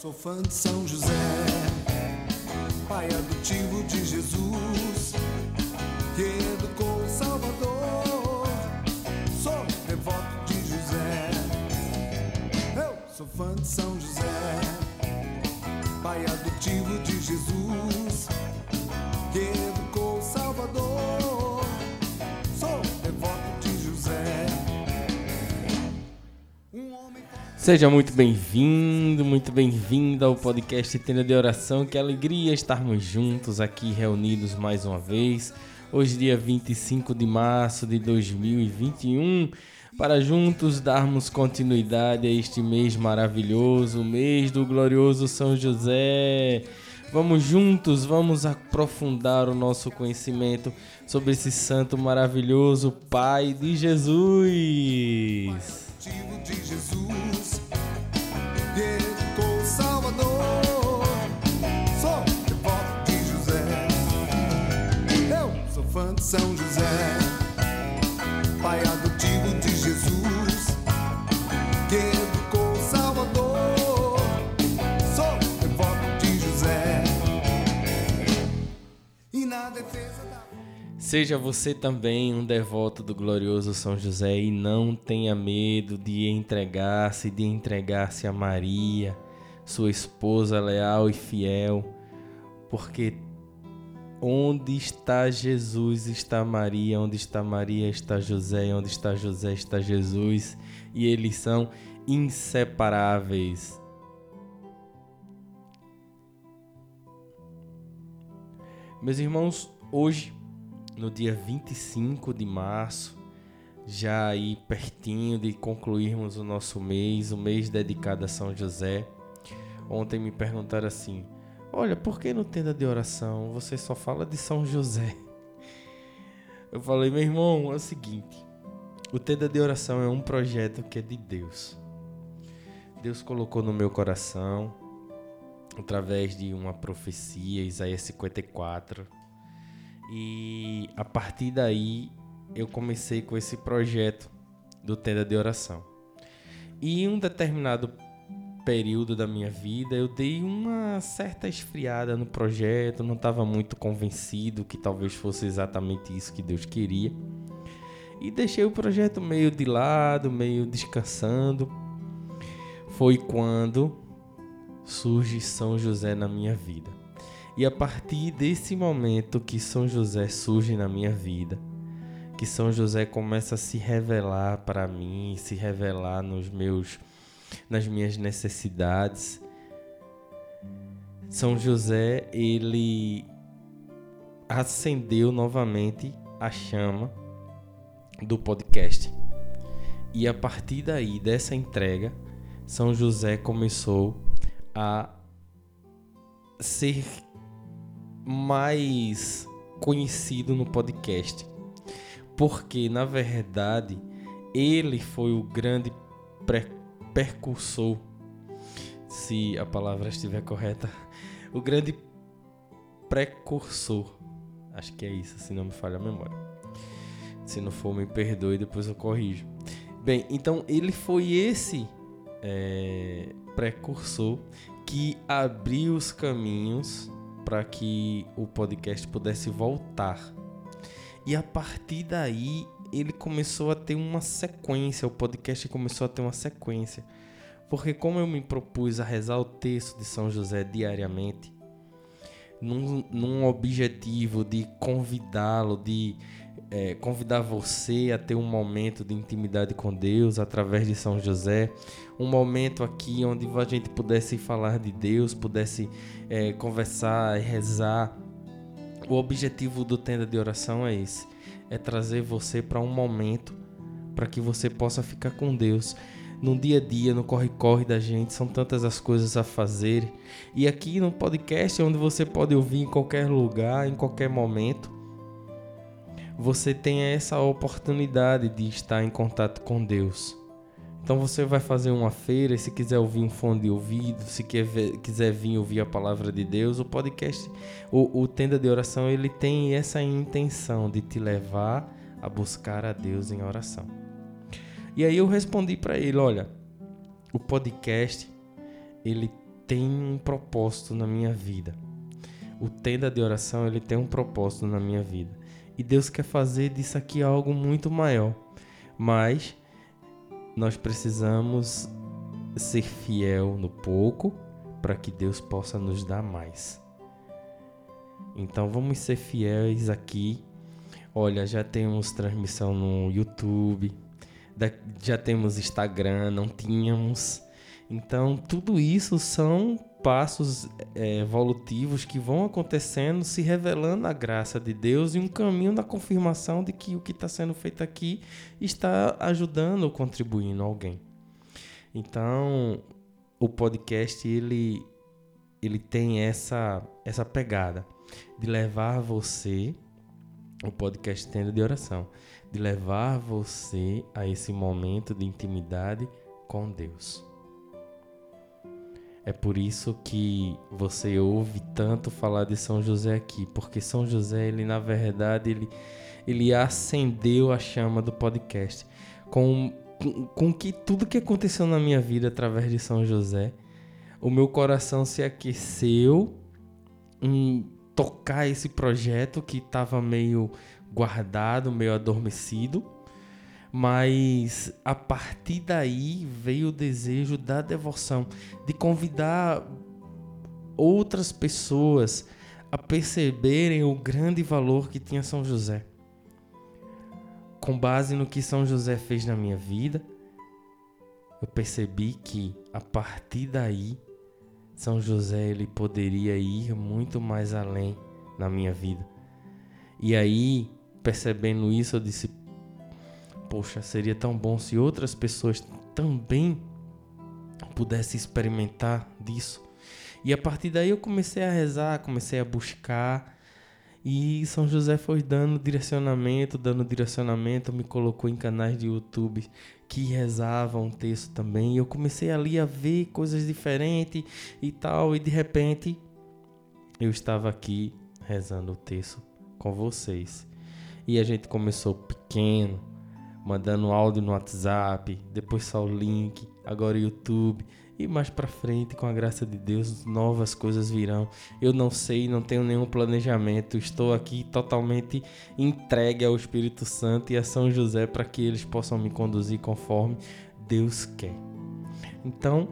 sou fã de São José, pai adotivo de Jesus, que educou o Salvador. Sou devoto de José, eu sou fã de São José, pai adotivo de Jesus, que educou o Salvador. Sou devoto de José. Um homem Seja muito bem-vindo, muito bem-vinda ao podcast Tenda de Oração. Que alegria estarmos juntos aqui reunidos mais uma vez. Hoje, dia 25 de março de 2021, para juntos darmos continuidade a este mês maravilhoso, o mês do glorioso São José. Vamos juntos, vamos aprofundar o nosso conhecimento sobre esse santo maravilhoso Pai de Jesus. De Jesus, o Salvador. Sou de José, eu sou fã de São José, Seja você também um devoto do glorioso São José e não tenha medo de entregar-se, de entregar-se a Maria, sua esposa leal e fiel, porque onde está Jesus está Maria, onde está Maria está José, onde está José está Jesus, e eles são inseparáveis. Meus irmãos, hoje no dia 25 de março, já aí pertinho de concluirmos o nosso mês, o mês dedicado a São José. Ontem me perguntaram assim: Olha, por que no tenda de oração você só fala de São José? Eu falei, meu irmão, é o seguinte: o tenda de oração é um projeto que é de Deus. Deus colocou no meu coração, através de uma profecia, Isaías 54 e a partir daí eu comecei com esse projeto do Tenda de Oração. E em um determinado período da minha vida eu dei uma certa esfriada no projeto, não estava muito convencido que talvez fosse exatamente isso que Deus queria. E deixei o projeto meio de lado, meio descansando. Foi quando surge São José na minha vida. E a partir desse momento que São José surge na minha vida, que São José começa a se revelar para mim, se revelar nos meus nas minhas necessidades. São José, ele acendeu novamente a chama do podcast. E a partir daí, dessa entrega, São José começou a ser mais conhecido no podcast. Porque, na verdade, ele foi o grande pre- percursor, se a palavra estiver correta, o grande precursor. Acho que é isso, se não me falha a memória. Se não for, me perdoe, depois eu corrijo. Bem, então ele foi esse é, precursor que abriu os caminhos para que o podcast pudesse voltar. E a partir daí ele começou a ter uma sequência, o podcast começou a ter uma sequência. Porque como eu me propus a rezar o texto de São José diariamente, num, num objetivo de convidá-lo, de é, convidar você a ter um momento de intimidade com Deus através de São José, um momento aqui onde a gente pudesse falar de Deus, pudesse é, conversar e rezar. O objetivo do tenda de oração é esse: é trazer você para um momento para que você possa ficar com Deus. No dia a dia, no corre-corre da gente, são tantas as coisas a fazer. E aqui no podcast, onde você pode ouvir em qualquer lugar, em qualquer momento, você tem essa oportunidade de estar em contato com Deus. Então você vai fazer uma feira, se quiser ouvir um fone de ouvido, se quiser vir ouvir a palavra de Deus, o podcast, o, o Tenda de Oração, ele tem essa intenção de te levar a buscar a Deus em oração. E aí eu respondi para ele, olha, o podcast ele tem um propósito na minha vida. O tenda de oração, ele tem um propósito na minha vida. E Deus quer fazer disso aqui algo muito maior. Mas nós precisamos ser fiel no pouco para que Deus possa nos dar mais. Então vamos ser fiéis aqui. Olha, já temos transmissão no YouTube, já temos Instagram, não tínhamos. Então tudo isso são passos é, evolutivos que vão acontecendo, se revelando a graça de Deus e um caminho da confirmação de que o que está sendo feito aqui está ajudando ou contribuindo alguém. Então, o podcast ele ele tem essa essa pegada de levar você o podcast tendo de oração, de levar você a esse momento de intimidade com Deus. É por isso que você ouve tanto falar de São José aqui, porque São José, ele na verdade, ele, ele acendeu a chama do podcast. Com, com, que tudo que aconteceu na minha vida através de São José, o meu coração se aqueceu em tocar esse projeto que estava meio guardado, meio adormecido mas a partir daí veio o desejo da devoção, de convidar outras pessoas a perceberem o grande valor que tinha São José. Com base no que São José fez na minha vida, eu percebi que a partir daí São José ele poderia ir muito mais além na minha vida. E aí, percebendo isso, eu disse: poxa, seria tão bom se outras pessoas também pudessem experimentar disso. E a partir daí eu comecei a rezar, comecei a buscar. E São José foi dando direcionamento, dando direcionamento, me colocou em canais de YouTube que rezavam um texto também. E eu comecei ali a ver coisas diferentes e tal. E de repente eu estava aqui rezando o texto com vocês. E a gente começou pequeno, mandando áudio no WhatsApp, depois só o link, agora o YouTube e mais para frente, com a graça de Deus, novas coisas virão. Eu não sei, não tenho nenhum planejamento, estou aqui totalmente entregue ao Espírito Santo e a São José para que eles possam me conduzir conforme Deus quer. Então,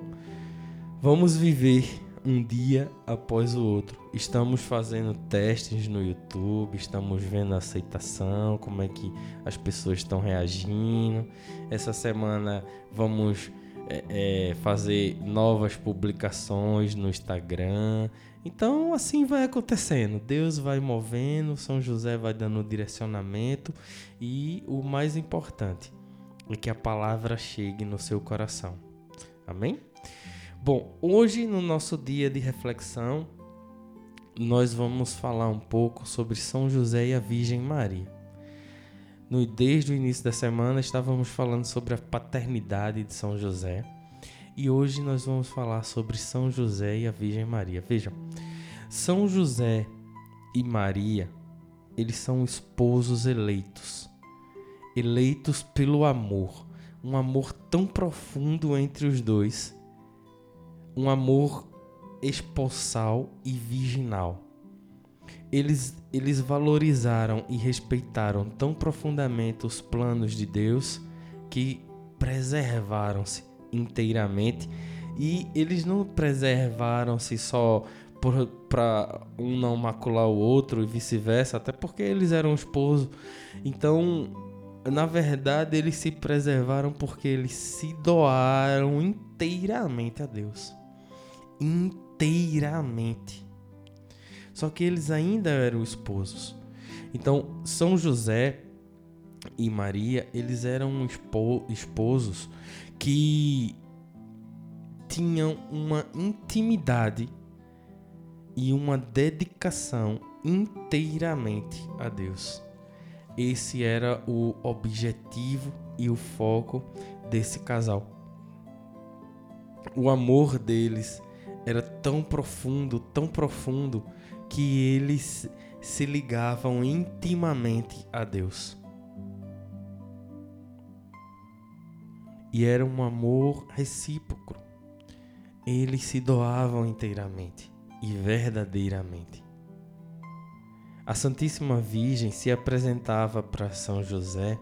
vamos viver um dia após o outro. Estamos fazendo testes no YouTube, estamos vendo a aceitação, como é que as pessoas estão reagindo. Essa semana vamos é, é, fazer novas publicações no Instagram. Então assim vai acontecendo. Deus vai movendo, São José vai dando direcionamento e o mais importante é que a palavra chegue no seu coração. Amém? Bom, hoje no nosso dia de reflexão, nós vamos falar um pouco sobre São José e a Virgem Maria. No, desde o início da semana estávamos falando sobre a paternidade de São José e hoje nós vamos falar sobre São José e a Virgem Maria. Vejam, São José e Maria, eles são esposos eleitos, eleitos pelo amor, um amor tão profundo entre os dois um amor espousal e virginal. Eles, eles valorizaram e respeitaram tão profundamente os planos de Deus que preservaram-se inteiramente e eles não preservaram-se só para um não macular o outro e vice-versa, até porque eles eram esposos. Então, na verdade, eles se preservaram porque eles se doaram inteiramente a Deus inteiramente. Só que eles ainda eram esposos. Então, São José e Maria, eles eram esposos que tinham uma intimidade e uma dedicação inteiramente a Deus. Esse era o objetivo e o foco desse casal. O amor deles era tão profundo, tão profundo, que eles se ligavam intimamente a Deus. E era um amor recíproco eles se doavam inteiramente e verdadeiramente. A Santíssima Virgem se apresentava para São José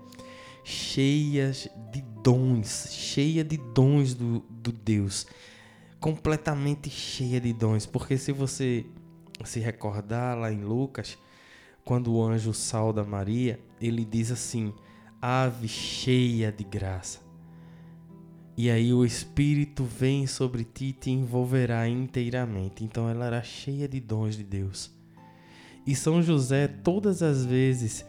cheias de dons, cheia de dons do, do Deus, completamente cheia de dons, porque se você se recordar lá em Lucas, quando o anjo sauda Maria, ele diz assim: Ave cheia de graça. E aí o Espírito vem sobre ti e te envolverá inteiramente. Então ela era cheia de dons de Deus. E São José, todas as vezes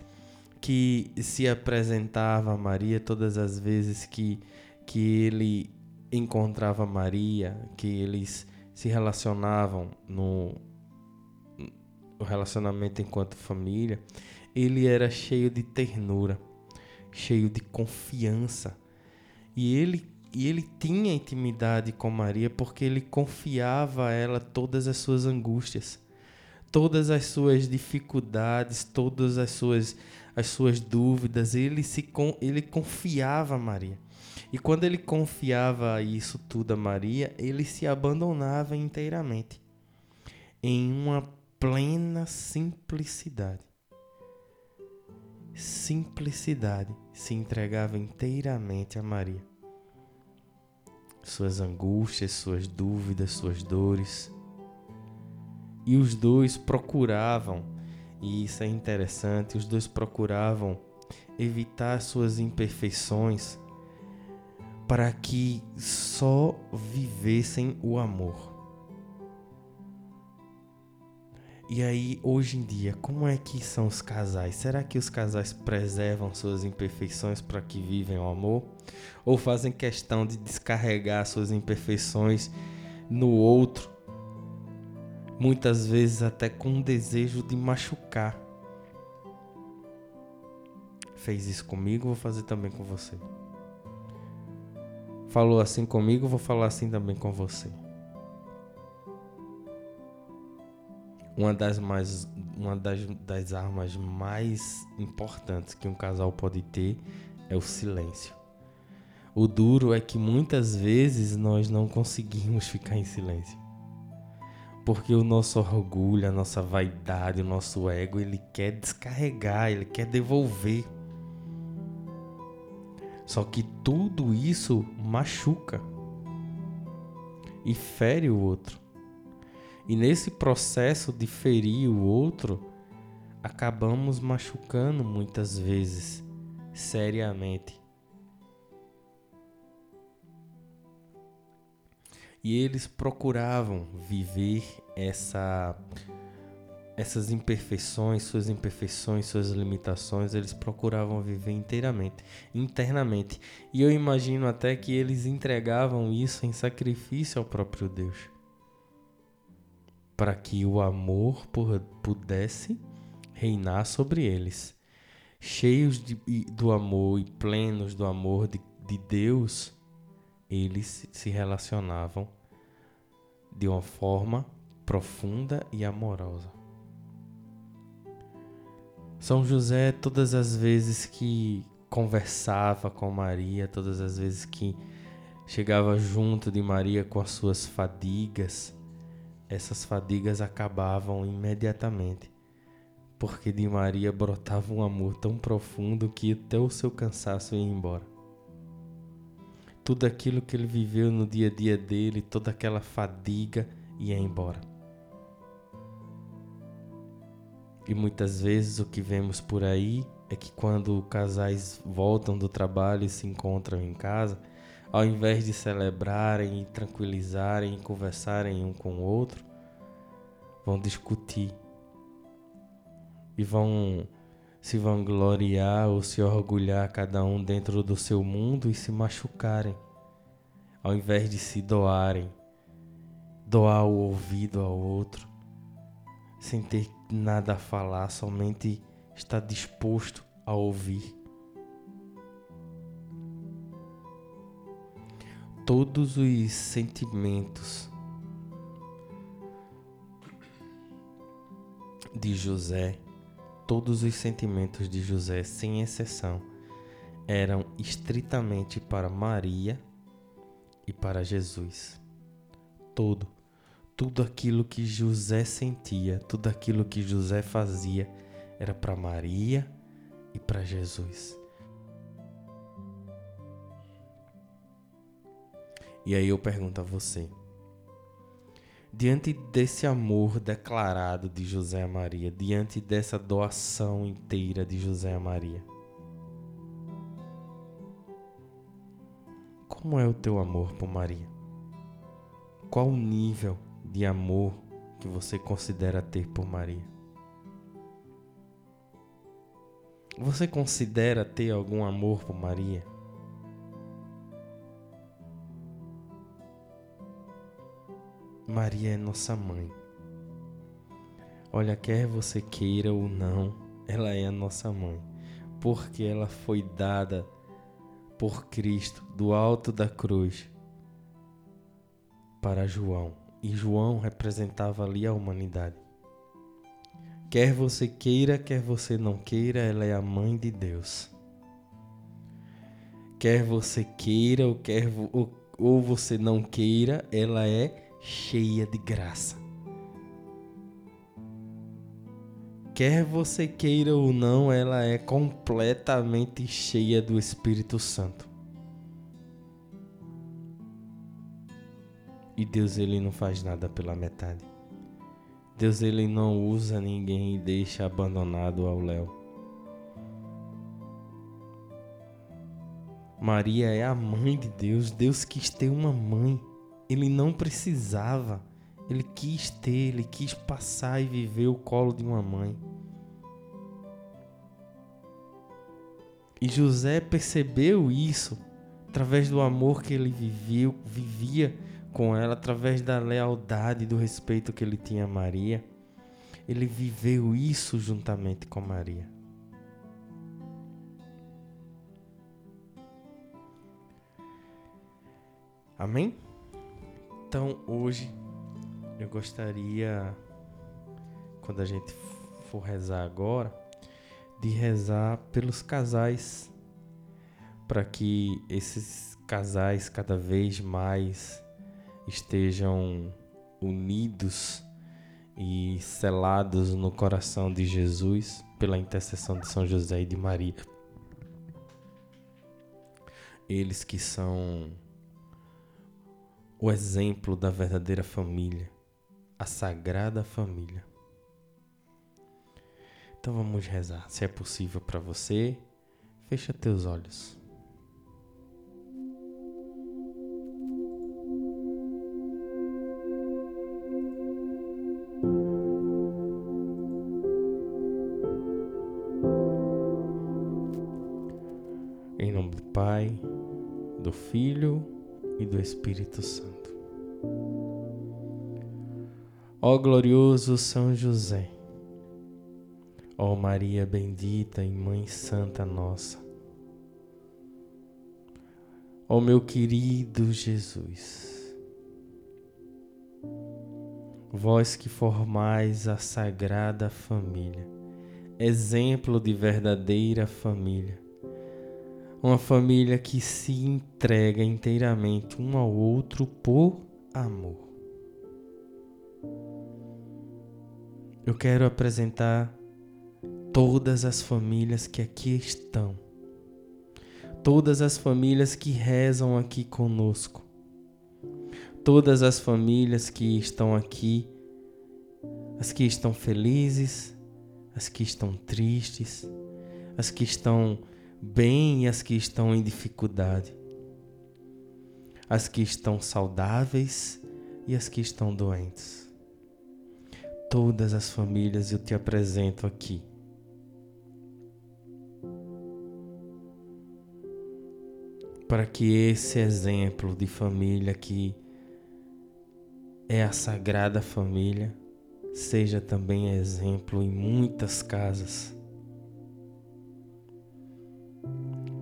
que se apresentava a Maria, todas as vezes que, que ele encontrava Maria, que eles se relacionavam no, no relacionamento enquanto família, ele era cheio de ternura, cheio de confiança. E ele, e ele tinha intimidade com Maria porque ele confiava a ela todas as suas angústias, todas as suas dificuldades, todas as suas, as suas dúvidas. Ele, se, ele confiava a Maria. E quando ele confiava isso tudo a Maria, ele se abandonava inteiramente em uma plena simplicidade. Simplicidade se entregava inteiramente a Maria. Suas angústias, suas dúvidas, suas dores. E os dois procuravam, e isso é interessante, os dois procuravam evitar suas imperfeições para que só vivessem o amor. E aí, hoje em dia, como é que são os casais? Será que os casais preservam suas imperfeições para que vivem o amor? Ou fazem questão de descarregar suas imperfeições no outro? Muitas vezes até com um desejo de machucar. Fez isso comigo, vou fazer também com você. Falou assim comigo, vou falar assim também com você. uma das mais uma das, das armas mais importantes que um casal pode ter é o silêncio. O duro é que muitas vezes nós não conseguimos ficar em silêncio. Porque o nosso orgulho, a nossa vaidade, o nosso ego, ele quer descarregar, ele quer devolver. Só que tudo isso machuca e fere o outro. E nesse processo de ferir o outro, acabamos machucando muitas vezes, seriamente. E eles procuravam viver essa essas imperfeições, suas imperfeições, suas limitações, eles procuravam viver inteiramente, internamente. E eu imagino até que eles entregavam isso em sacrifício ao próprio Deus para que o amor pudesse reinar sobre eles. Cheios de, do amor e plenos do amor de, de Deus, eles se relacionavam de uma forma profunda e amorosa. São José, todas as vezes que conversava com Maria, todas as vezes que chegava junto de Maria com as suas fadigas, essas fadigas acabavam imediatamente, porque de Maria brotava um amor tão profundo que até o seu cansaço ia embora. Tudo aquilo que ele viveu no dia a dia dele, toda aquela fadiga ia embora. E muitas vezes o que vemos por aí é que quando casais voltam do trabalho e se encontram em casa, ao invés de celebrarem e tranquilizarem e conversarem um com o outro, vão discutir e vão se vangloriar ou se orgulhar cada um dentro do seu mundo e se machucarem, ao invés de se doarem, doar o ouvido ao outro, sem ter nada a falar, somente estar disposto a ouvir. todos os sentimentos de José, todos os sentimentos de José, sem exceção, eram estritamente para Maria e para Jesus. todo, tudo aquilo que José sentia, tudo aquilo que José fazia, era para Maria e para Jesus. E aí eu pergunto a você: diante desse amor declarado de José a Maria, diante dessa doação inteira de José a Maria, como é o teu amor por Maria? Qual o nível de amor que você considera ter por Maria? Você considera ter algum amor por Maria? Maria é nossa mãe. Olha, quer você queira ou não, ela é a nossa mãe, porque ela foi dada por Cristo do alto da cruz para João, e João representava ali a humanidade. Quer você queira, quer você não queira, ela é a mãe de Deus. Quer você queira ou, quer, ou, ou você não queira, ela é cheia de graça. Quer você queira ou não, ela é completamente cheia do Espírito Santo. E Deus ele não faz nada pela metade. Deus ele não usa ninguém e deixa abandonado ao léu. Maria é a mãe de Deus. Deus quis ter uma mãe. Ele não precisava. Ele quis ter, ele quis passar e viver o colo de uma mãe. E José percebeu isso através do amor que ele viveu, vivia com ela, através da lealdade e do respeito que ele tinha a Maria. Ele viveu isso juntamente com Maria. Amém? Então hoje eu gostaria, quando a gente for rezar agora, de rezar pelos casais, para que esses casais cada vez mais estejam unidos e selados no coração de Jesus pela intercessão de São José e de Maria. Eles que são o exemplo da verdadeira família, a sagrada família. Então vamos rezar. Se é possível para você, fecha teus olhos. Em nome do Pai, do Filho e do Espírito Santo. Ó glorioso São José, ó Maria bendita e Mãe Santa nossa, ó meu querido Jesus, vós que formais a sagrada família, exemplo de verdadeira família, uma família que se entrega inteiramente um ao outro por amor. Eu quero apresentar todas as famílias que aqui estão, todas as famílias que rezam aqui conosco, todas as famílias que estão aqui, as que estão felizes, as que estão tristes, as que estão bem as que estão em dificuldade, as que estão saudáveis e as que estão doentes. Todas as famílias eu te apresento aqui. Para que esse exemplo de família que é a Sagrada Família seja também exemplo em muitas casas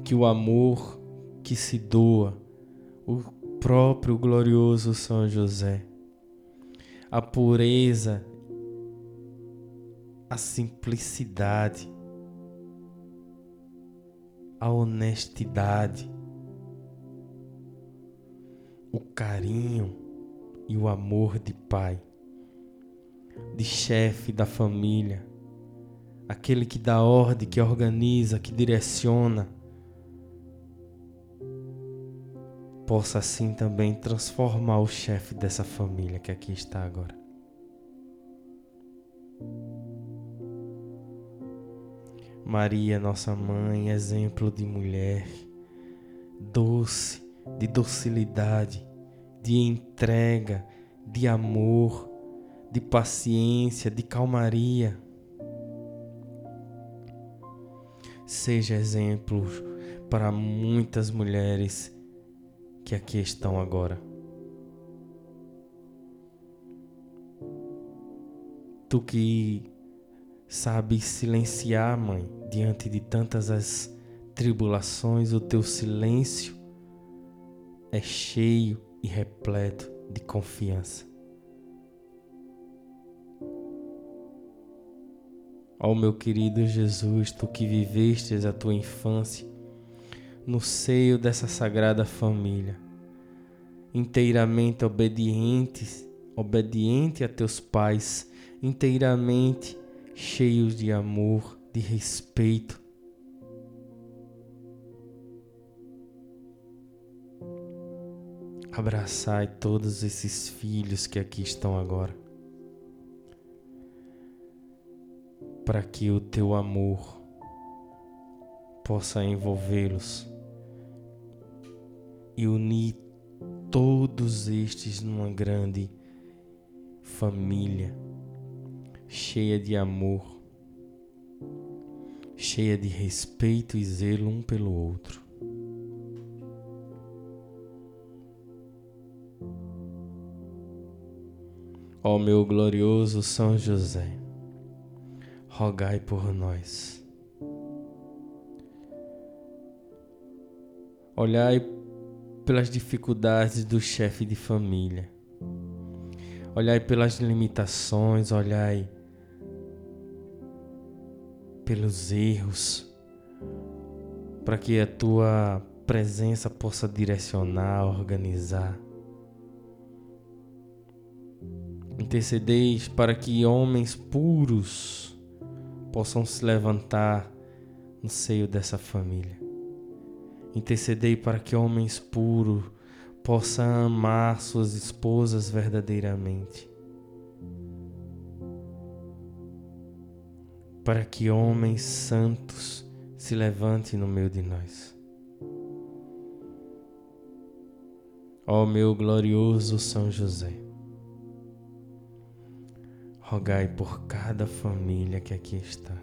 que o amor que se doa, o próprio glorioso São José, a pureza, a simplicidade, a honestidade, o carinho, e o amor de pai, de chefe da família, aquele que dá ordem, que organiza, que direciona, possa assim também transformar o chefe dessa família que aqui está agora. Maria, nossa mãe, exemplo de mulher, doce, de docilidade, de entrega, de amor, de paciência, de calmaria. Seja exemplo para muitas mulheres que aqui estão agora. Tu que sabes silenciar, mãe, diante de tantas as tribulações, o teu silêncio é cheio e repleto de confiança. Ó meu querido Jesus, tu que vivestes a tua infância no seio dessa sagrada família, inteiramente obedientes, obediente a teus pais, inteiramente cheios de amor, de respeito. Abraçai todos esses filhos que aqui estão agora, para que o teu amor possa envolvê-los e unir todos estes numa grande família cheia de amor, cheia de respeito e zelo um pelo outro. Ó meu glorioso São José, rogai por nós. Olhai pelas dificuldades do chefe de família. Olhai pelas limitações, olhai pelos erros, para que a tua presença possa direcionar, organizar. Intercedeis para que homens puros possam se levantar no seio dessa família. Intercedei para que homens puros possam amar suas esposas verdadeiramente. Para que homens santos se levantem no meio de nós. Ó meu glorioso São José, rogai por cada família que aqui está.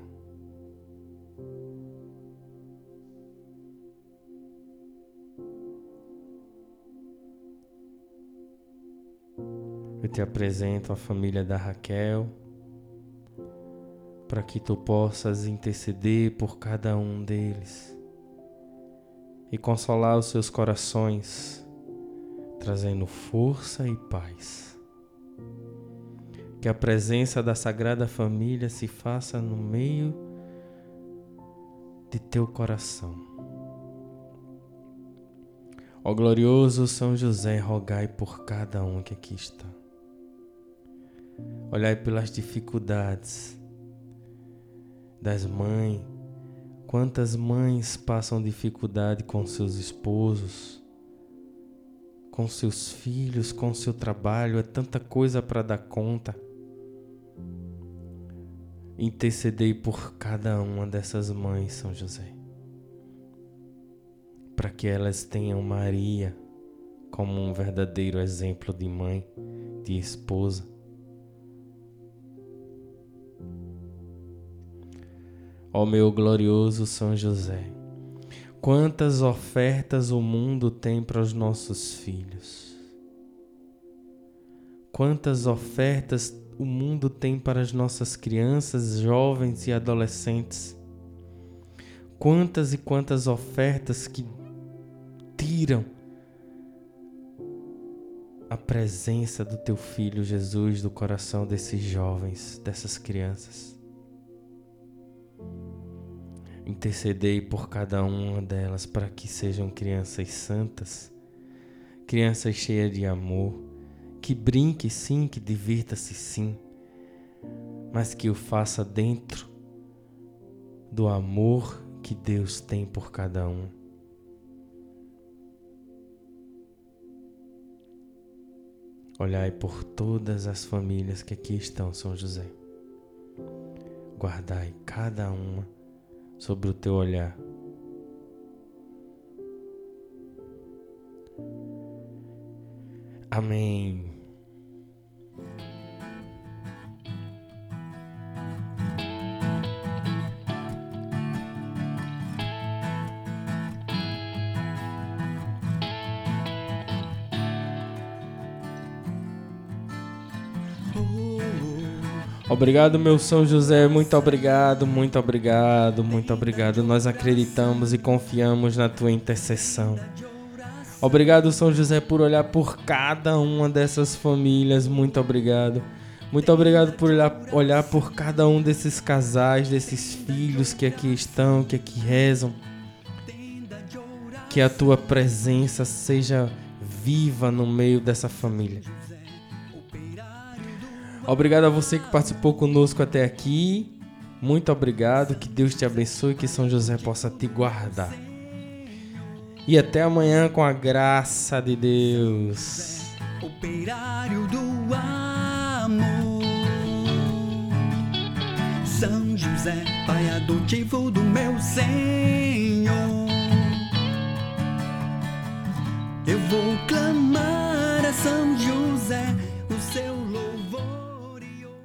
te apresento a família da Raquel, para que tu possas interceder por cada um deles e consolar os seus corações, trazendo força e paz. Que a presença da Sagrada Família se faça no meio de teu coração. Ó glorioso São José, rogai por cada um que aqui está. Olhai pelas dificuldades das mães. Quantas mães passam dificuldade com seus esposos, com seus filhos, com seu trabalho, é tanta coisa para dar conta. Intercedei por cada uma dessas mães, São José, para que elas tenham Maria como um verdadeiro exemplo de mãe, de esposa ó meu glorioso São José. Quantas ofertas o mundo tem para os nossos filhos. Quantas ofertas o mundo tem para as nossas crianças, jovens e adolescentes. Quantas e quantas ofertas que tiram a presença do teu filho Jesus do coração desses jovens, dessas crianças. Intercedei por cada uma delas para que sejam crianças santas, crianças cheias de amor, que brinque sim, que divirta-se sim, mas que o faça dentro do amor que Deus tem por cada um. Olhai por todas as famílias que aqui estão, São José. Guardai cada uma sobre o teu olhar. Amém. Obrigado, meu São José, muito obrigado, muito obrigado, muito obrigado. Nós acreditamos e confiamos na tua intercessão. Obrigado, São José, por olhar por cada uma dessas famílias. Muito obrigado. Muito obrigado por olhar, por cada um desses casais, desses filhos que aqui estão, que aqui rezam. Que a tua presença seja viva no meio dessa família. Obrigado a você que participou conosco até aqui. Muito obrigado. Que Deus te abençoe e que São José possa te guardar. E até amanhã com a graça de Deus. Operário do amor, São José, Pai adotivo do meu Senhor. Eu vou clamar a São José,